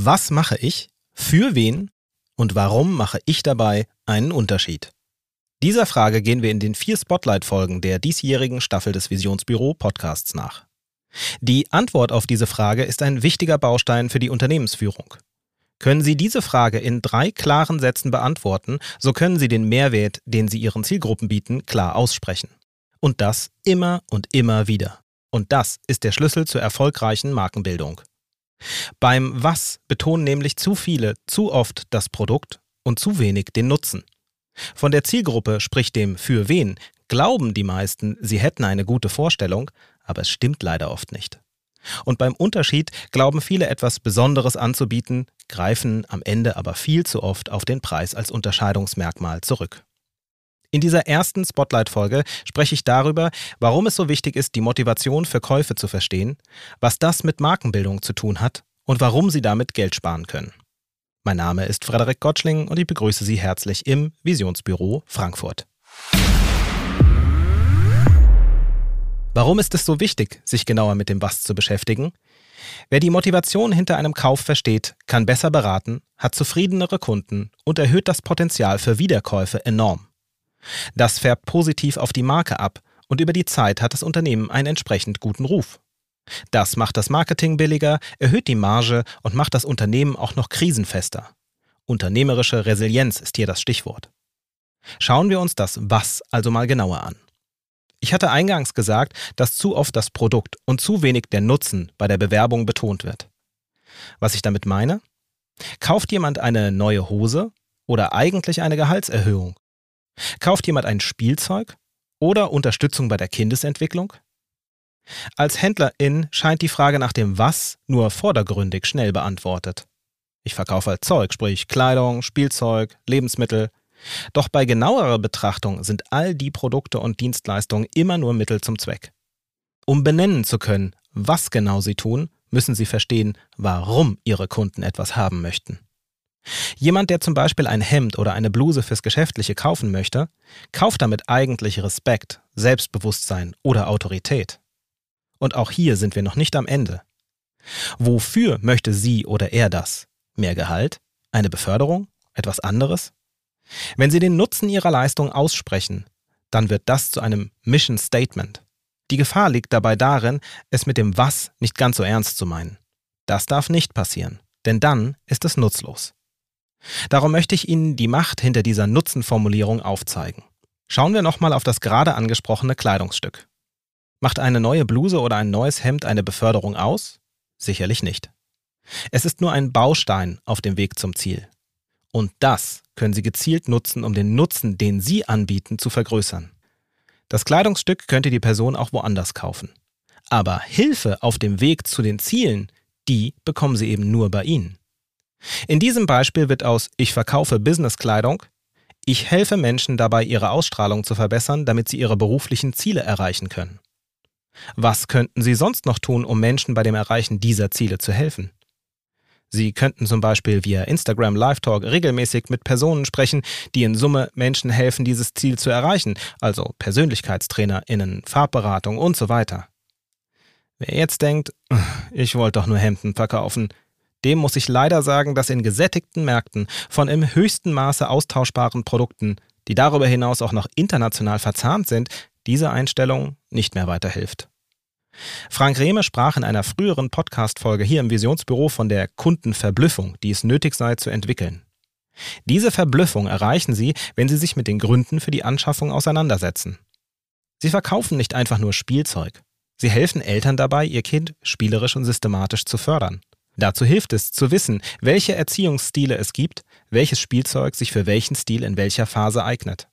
Was mache ich? Für wen? Und warum mache ich dabei einen Unterschied? Dieser Frage gehen wir in den vier Spotlight-Folgen der diesjährigen Staffel des Visionsbüro Podcasts nach. Die Antwort auf diese Frage ist ein wichtiger Baustein für die Unternehmensführung. Können Sie diese Frage in drei klaren Sätzen beantworten, so können Sie den Mehrwert, den Sie Ihren Zielgruppen bieten, klar aussprechen. Und das immer und immer wieder. Und das ist der Schlüssel zur erfolgreichen Markenbildung. Beim Was betonen nämlich zu viele zu oft das Produkt und zu wenig den Nutzen. Von der Zielgruppe, sprich dem Für wen, glauben die meisten, sie hätten eine gute Vorstellung, aber es stimmt leider oft nicht. Und beim Unterschied glauben viele etwas Besonderes anzubieten, greifen am Ende aber viel zu oft auf den Preis als Unterscheidungsmerkmal zurück. In dieser ersten Spotlight-Folge spreche ich darüber, warum es so wichtig ist, die Motivation für Käufe zu verstehen, was das mit Markenbildung zu tun hat und warum Sie damit Geld sparen können. Mein Name ist Frederik Gottschling und ich begrüße Sie herzlich im Visionsbüro Frankfurt. Warum ist es so wichtig, sich genauer mit dem Was zu beschäftigen? Wer die Motivation hinter einem Kauf versteht, kann besser beraten, hat zufriedenere Kunden und erhöht das Potenzial für Wiederkäufe enorm. Das färbt positiv auf die Marke ab und über die Zeit hat das Unternehmen einen entsprechend guten Ruf. Das macht das Marketing billiger, erhöht die Marge und macht das Unternehmen auch noch krisenfester. Unternehmerische Resilienz ist hier das Stichwort. Schauen wir uns das Was also mal genauer an. Ich hatte eingangs gesagt, dass zu oft das Produkt und zu wenig der Nutzen bei der Bewerbung betont wird. Was ich damit meine? Kauft jemand eine neue Hose oder eigentlich eine Gehaltserhöhung? Kauft jemand ein Spielzeug oder Unterstützung bei der Kindesentwicklung? Als Händlerin scheint die Frage nach dem Was nur vordergründig schnell beantwortet. Ich verkaufe halt Zeug, sprich Kleidung, Spielzeug, Lebensmittel. Doch bei genauerer Betrachtung sind all die Produkte und Dienstleistungen immer nur Mittel zum Zweck. Um benennen zu können, was genau sie tun, müssen sie verstehen, warum ihre Kunden etwas haben möchten. Jemand, der zum Beispiel ein Hemd oder eine Bluse fürs Geschäftliche kaufen möchte, kauft damit eigentlich Respekt, Selbstbewusstsein oder Autorität. Und auch hier sind wir noch nicht am Ende. Wofür möchte sie oder er das? Mehr Gehalt? Eine Beförderung? Etwas anderes? Wenn Sie den Nutzen Ihrer Leistung aussprechen, dann wird das zu einem Mission Statement. Die Gefahr liegt dabei darin, es mit dem Was nicht ganz so ernst zu meinen. Das darf nicht passieren, denn dann ist es nutzlos. Darum möchte ich Ihnen die Macht hinter dieser Nutzenformulierung aufzeigen. Schauen wir nochmal auf das gerade angesprochene Kleidungsstück. Macht eine neue Bluse oder ein neues Hemd eine Beförderung aus? Sicherlich nicht. Es ist nur ein Baustein auf dem Weg zum Ziel. Und das können Sie gezielt nutzen, um den Nutzen, den Sie anbieten, zu vergrößern. Das Kleidungsstück könnte die Person auch woanders kaufen. Aber Hilfe auf dem Weg zu den Zielen, die bekommen Sie eben nur bei Ihnen. In diesem Beispiel wird aus Ich verkaufe Businesskleidung ich helfe Menschen dabei, ihre Ausstrahlung zu verbessern, damit sie ihre beruflichen Ziele erreichen können. Was könnten Sie sonst noch tun, um Menschen bei dem Erreichen dieser Ziele zu helfen? Sie könnten zum Beispiel via Instagram Live Talk regelmäßig mit Personen sprechen, die in Summe Menschen helfen, dieses Ziel zu erreichen, also PersönlichkeitstrainerInnen, Farbberatung und so weiter. Wer jetzt denkt, ich wollte doch nur Hemden verkaufen, dem muss ich leider sagen, dass in gesättigten Märkten von im höchsten Maße austauschbaren Produkten, die darüber hinaus auch noch international verzahnt sind, diese Einstellung nicht mehr weiterhilft. Frank Rehme sprach in einer früheren Podcast-Folge hier im Visionsbüro von der Kundenverblüffung, die es nötig sei zu entwickeln. Diese Verblüffung erreichen Sie, wenn Sie sich mit den Gründen für die Anschaffung auseinandersetzen. Sie verkaufen nicht einfach nur Spielzeug. Sie helfen Eltern dabei, ihr Kind spielerisch und systematisch zu fördern. Dazu hilft es, zu wissen, welche Erziehungsstile es gibt, welches Spielzeug sich für welchen Stil in welcher Phase eignet.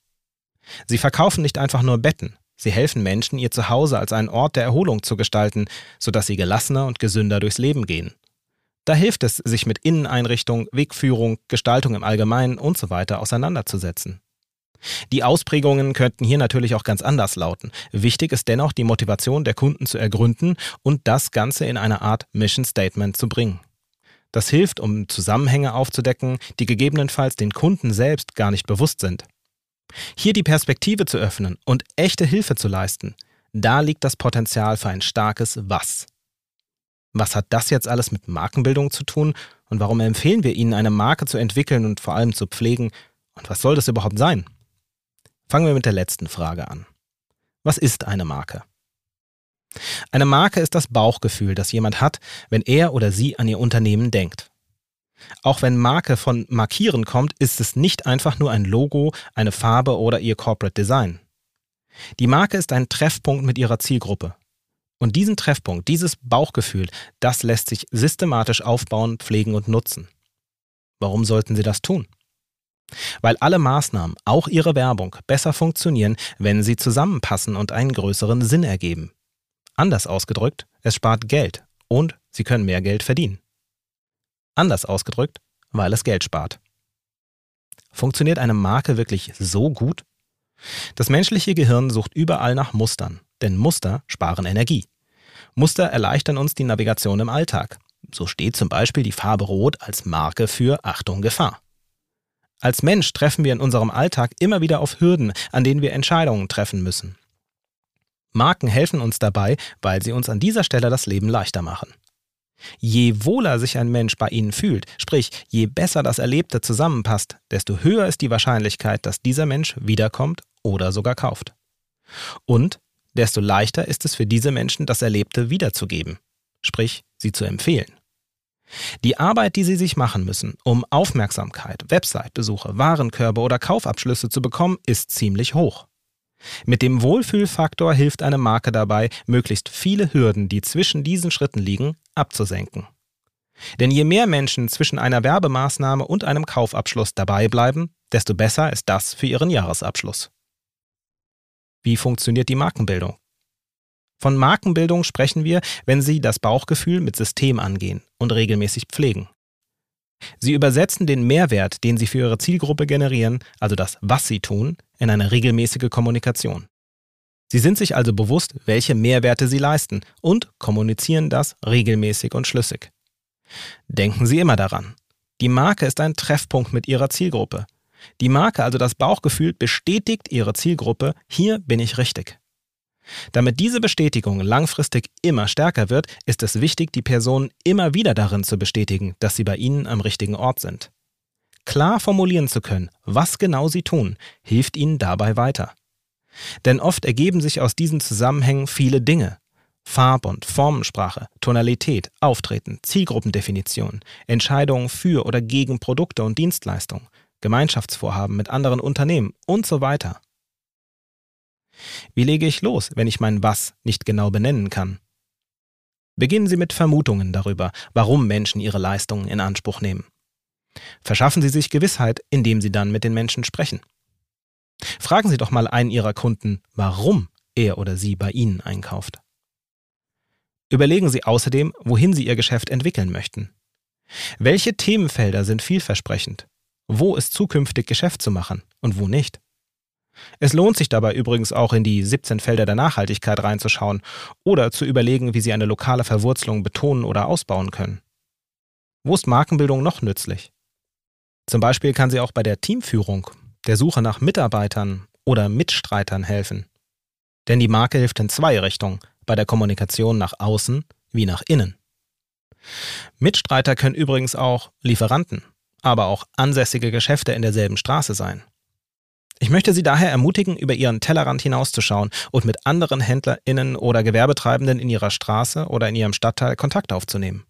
Sie verkaufen nicht einfach nur Betten, sie helfen Menschen, ihr Zuhause als einen Ort der Erholung zu gestalten, sodass sie gelassener und gesünder durchs Leben gehen. Da hilft es, sich mit Inneneinrichtung, Wegführung, Gestaltung im Allgemeinen usw. So auseinanderzusetzen. Die Ausprägungen könnten hier natürlich auch ganz anders lauten. Wichtig ist dennoch, die Motivation der Kunden zu ergründen und das Ganze in eine Art Mission Statement zu bringen. Das hilft, um Zusammenhänge aufzudecken, die gegebenenfalls den Kunden selbst gar nicht bewusst sind. Hier die Perspektive zu öffnen und echte Hilfe zu leisten, da liegt das Potenzial für ein starkes Was. Was hat das jetzt alles mit Markenbildung zu tun Und warum empfehlen wir Ihnen, eine Marke zu entwickeln und vor allem zu pflegen? Und was soll das überhaupt sein? Fangen wir mit der letzten Frage an. Was ist eine Marke? Eine Marke ist das Bauchgefühl, das jemand hat, wenn er oder sie an ihr Unternehmen denkt. Auch wenn Marke von Markieren kommt, ist es nicht einfach nur ein Logo, eine Farbe oder ihr Corporate Design. Die Marke ist ein Treffpunkt mit ihrer Zielgruppe. Und diesen Treffpunkt, dieses Bauchgefühl, das lässt sich systematisch aufbauen, pflegen und nutzen. Warum sollten Sie das tun? Weil alle Maßnahmen, auch Ihre Werbung, besser funktionieren, wenn sie zusammenpassen und einen größeren Sinn ergeben. Anders ausgedrückt, es spart Geld und Sie können mehr Geld verdienen. Anders ausgedrückt, weil es Geld spart. Funktioniert eine Marke wirklich so gut? Das menschliche Gehirn sucht überall nach Mustern, denn Muster sparen Energie. Muster erleichtern uns die Navigation im Alltag. So steht zum Beispiel die Farbe Rot als Marke für Achtung Gefahr. Als Mensch treffen wir in unserem Alltag immer wieder auf Hürden, an denen wir Entscheidungen treffen müssen. Marken helfen uns dabei, weil sie uns an dieser Stelle das Leben leichter machen. Je wohler sich ein Mensch bei ihnen fühlt, sprich je besser das Erlebte zusammenpasst, desto höher ist die Wahrscheinlichkeit, dass dieser Mensch wiederkommt oder sogar kauft. Und desto leichter ist es für diese Menschen, das Erlebte wiederzugeben, sprich sie zu empfehlen. Die Arbeit, die sie sich machen müssen, um Aufmerksamkeit, Website-Besuche, Warenkörbe oder Kaufabschlüsse zu bekommen, ist ziemlich hoch. Mit dem Wohlfühlfaktor hilft eine Marke dabei, möglichst viele Hürden, die zwischen diesen Schritten liegen, abzusenken. Denn je mehr Menschen zwischen einer Werbemaßnahme und einem Kaufabschluss dabei bleiben, desto besser ist das für ihren Jahresabschluss. Wie funktioniert die Markenbildung? Von Markenbildung sprechen wir, wenn Sie das Bauchgefühl mit System angehen und regelmäßig pflegen. Sie übersetzen den Mehrwert, den Sie für Ihre Zielgruppe generieren, also das, was Sie tun, in eine regelmäßige Kommunikation. Sie sind sich also bewusst, welche Mehrwerte Sie leisten und kommunizieren das regelmäßig und schlüssig. Denken Sie immer daran. Die Marke ist ein Treffpunkt mit Ihrer Zielgruppe. Die Marke, also das Bauchgefühl, bestätigt Ihre Zielgruppe, hier bin ich richtig. Damit diese Bestätigung langfristig immer stärker wird, ist es wichtig, die Personen immer wieder darin zu bestätigen, dass sie bei Ihnen am richtigen Ort sind. Klar formulieren zu können, was genau Sie tun, hilft Ihnen dabei weiter. Denn oft ergeben sich aus diesen Zusammenhängen viele Dinge. Farb- und Formensprache, Tonalität, Auftreten, Zielgruppendefinition, Entscheidungen für oder gegen Produkte und Dienstleistungen, Gemeinschaftsvorhaben mit anderen Unternehmen und so weiter. Wie lege ich los, wenn ich mein Was nicht genau benennen kann? Beginnen Sie mit Vermutungen darüber, warum Menschen ihre Leistungen in Anspruch nehmen. Verschaffen Sie sich Gewissheit, indem Sie dann mit den Menschen sprechen. Fragen Sie doch mal einen Ihrer Kunden, warum er oder sie bei Ihnen einkauft. Überlegen Sie außerdem, wohin Sie Ihr Geschäft entwickeln möchten. Welche Themenfelder sind vielversprechend? Wo ist zukünftig Geschäft zu machen und wo nicht? Es lohnt sich dabei übrigens auch in die 17 Felder der Nachhaltigkeit reinzuschauen oder zu überlegen, wie Sie eine lokale Verwurzelung betonen oder ausbauen können. Wo ist Markenbildung noch nützlich? Zum Beispiel kann sie auch bei der Teamführung, der Suche nach Mitarbeitern oder Mitstreitern helfen. Denn die Marke hilft in zwei Richtungen, bei der Kommunikation nach außen wie nach innen. Mitstreiter können übrigens auch Lieferanten, aber auch ansässige Geschäfte in derselben Straße sein. Ich möchte Sie daher ermutigen, über Ihren Tellerrand hinauszuschauen und mit anderen HändlerInnen oder Gewerbetreibenden in Ihrer Straße oder in Ihrem Stadtteil Kontakt aufzunehmen.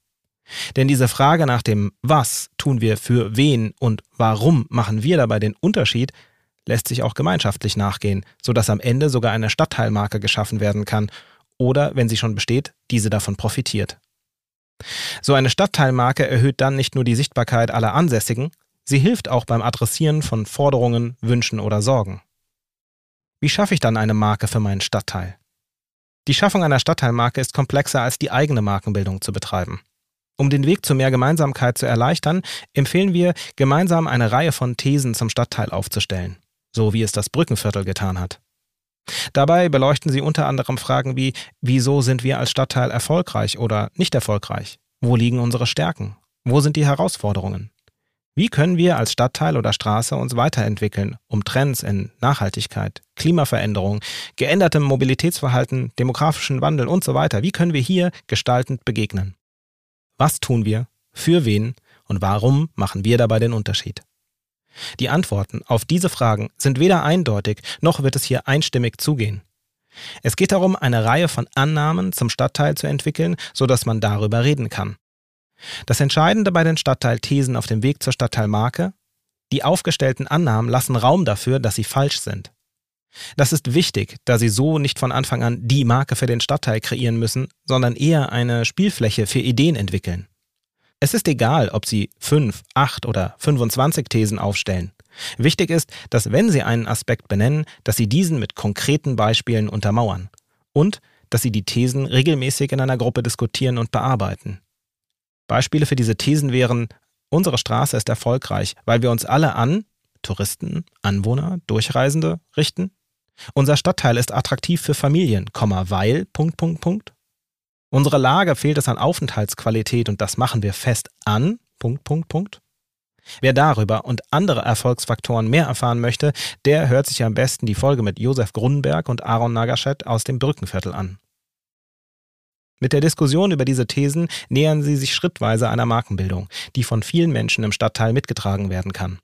Denn diese Frage nach dem Was tun wir für wen und warum machen wir dabei den Unterschied, lässt sich auch gemeinschaftlich nachgehen, sodass am Ende sogar eine Stadtteilmarke geschaffen werden kann oder, wenn sie schon besteht, diese davon profitiert. So eine Stadtteilmarke erhöht dann nicht nur die Sichtbarkeit aller Ansässigen, Sie hilft auch beim Adressieren von Forderungen, Wünschen oder Sorgen. Wie schaffe ich dann eine Marke für meinen Stadtteil? Die Schaffung einer Stadtteilmarke ist komplexer als die eigene Markenbildung zu betreiben. Um den Weg zu mehr Gemeinsamkeit zu erleichtern, empfehlen wir, gemeinsam eine Reihe von Thesen zum Stadtteil aufzustellen, so wie es das Brückenviertel getan hat. Dabei beleuchten sie unter anderem Fragen wie, wieso sind wir als Stadtteil erfolgreich oder nicht erfolgreich? Wo liegen unsere Stärken? Wo sind die Herausforderungen? Wie können wir als Stadtteil oder Straße uns weiterentwickeln, um Trends in Nachhaltigkeit, Klimaveränderung, geändertem Mobilitätsverhalten, demografischen Wandel und so weiter, wie können wir hier gestaltend begegnen? Was tun wir? Für wen? Und warum machen wir dabei den Unterschied? Die Antworten auf diese Fragen sind weder eindeutig, noch wird es hier einstimmig zugehen. Es geht darum, eine Reihe von Annahmen zum Stadtteil zu entwickeln, sodass man darüber reden kann. Das Entscheidende bei den Stadtteilthesen auf dem Weg zur Stadtteilmarke? Die aufgestellten Annahmen lassen Raum dafür, dass sie falsch sind. Das ist wichtig, da sie so nicht von Anfang an die Marke für den Stadtteil kreieren müssen, sondern eher eine Spielfläche für Ideen entwickeln. Es ist egal, ob sie 5, 8 oder 25 Thesen aufstellen. Wichtig ist, dass wenn sie einen Aspekt benennen, dass sie diesen mit konkreten Beispielen untermauern und dass sie die Thesen regelmäßig in einer Gruppe diskutieren und bearbeiten. Beispiele für diese Thesen wären, unsere Straße ist erfolgreich, weil wir uns alle an Touristen, Anwohner, Durchreisende richten. Unser Stadtteil ist attraktiv für Familien, weil Punkt, Punkt, Punkt. Unsere Lage fehlt es an Aufenthaltsqualität und das machen wir fest an Punkt, Punkt, Punkt. Wer darüber und andere Erfolgsfaktoren mehr erfahren möchte, der hört sich am besten die Folge mit Josef Grunberg und Aaron Nagaschet aus dem Brückenviertel an. Mit der Diskussion über diese Thesen nähern sie sich schrittweise einer Markenbildung, die von vielen Menschen im Stadtteil mitgetragen werden kann.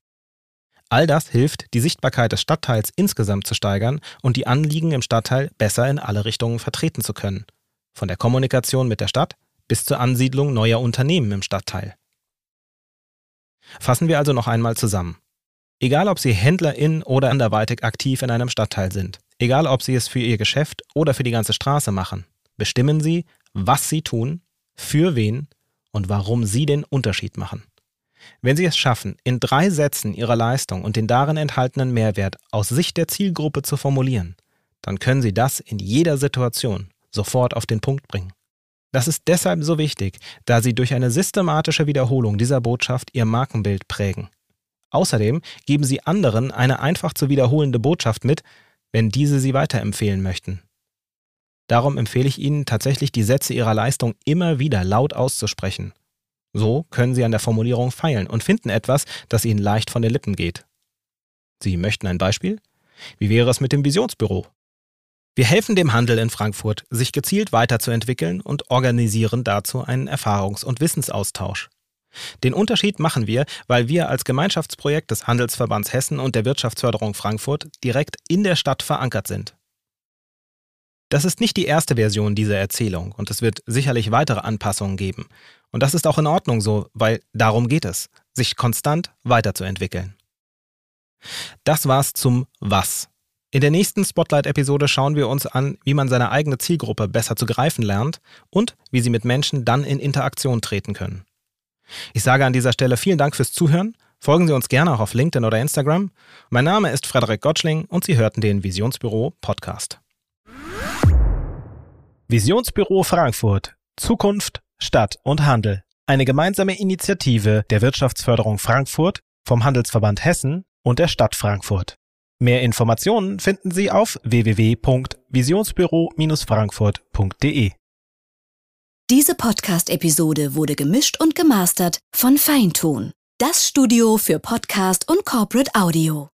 All das hilft, die Sichtbarkeit des Stadtteils insgesamt zu steigern und die Anliegen im Stadtteil besser in alle Richtungen vertreten zu können. Von der Kommunikation mit der Stadt bis zur Ansiedlung neuer Unternehmen im Stadtteil. Fassen wir also noch einmal zusammen. Egal, ob Sie HändlerInnen oder anderweitig aktiv in einem Stadtteil sind, egal, ob Sie es für Ihr Geschäft oder für die ganze Straße machen, bestimmen Sie, was Sie tun, für wen und warum Sie den Unterschied machen. Wenn Sie es schaffen, in drei Sätzen Ihre Leistung und den darin enthaltenen Mehrwert aus Sicht der Zielgruppe zu formulieren, dann können Sie das in jeder Situation sofort auf den Punkt bringen. Das ist deshalb so wichtig, da sie durch eine systematische Wiederholung dieser Botschaft ihr Markenbild prägen. Außerdem geben sie anderen eine einfach zu wiederholende Botschaft mit, wenn diese sie weiterempfehlen möchten. Darum empfehle ich Ihnen tatsächlich die Sätze Ihrer Leistung immer wieder laut auszusprechen. So können Sie an der Formulierung feilen und finden etwas, das Ihnen leicht von den Lippen geht. Sie möchten ein Beispiel? Wie wäre es mit dem Visionsbüro? Wir helfen dem Handel in Frankfurt, sich gezielt weiterzuentwickeln und organisieren dazu einen Erfahrungs- und Wissensaustausch. Den Unterschied machen wir, weil wir als Gemeinschaftsprojekt des Handelsverbands Hessen und der Wirtschaftsförderung Frankfurt direkt in der Stadt verankert sind. Das ist nicht die erste Version dieser Erzählung und es wird sicherlich weitere Anpassungen geben. Und das ist auch in Ordnung so, weil darum geht es, sich konstant weiterzuentwickeln. Das war's zum Was. In der nächsten Spotlight-Episode schauen wir uns an, wie man seine eigene Zielgruppe besser zu greifen lernt und wie sie mit Menschen dann in Interaktion treten können. Ich sage an dieser Stelle vielen Dank fürs Zuhören. Folgen Sie uns gerne auch auf LinkedIn oder Instagram. Mein Name ist Frederik Gottschling und Sie hörten den Visionsbüro Podcast. Visionsbüro Frankfurt. Zukunft, Stadt und Handel. Eine gemeinsame Initiative der Wirtschaftsförderung Frankfurt, vom Handelsverband Hessen und der Stadt Frankfurt. Mehr Informationen finden Sie auf www.visionsbüro-frankfurt.de. Diese Podcast-Episode wurde gemischt und gemastert von Feintun, das Studio für Podcast und Corporate Audio.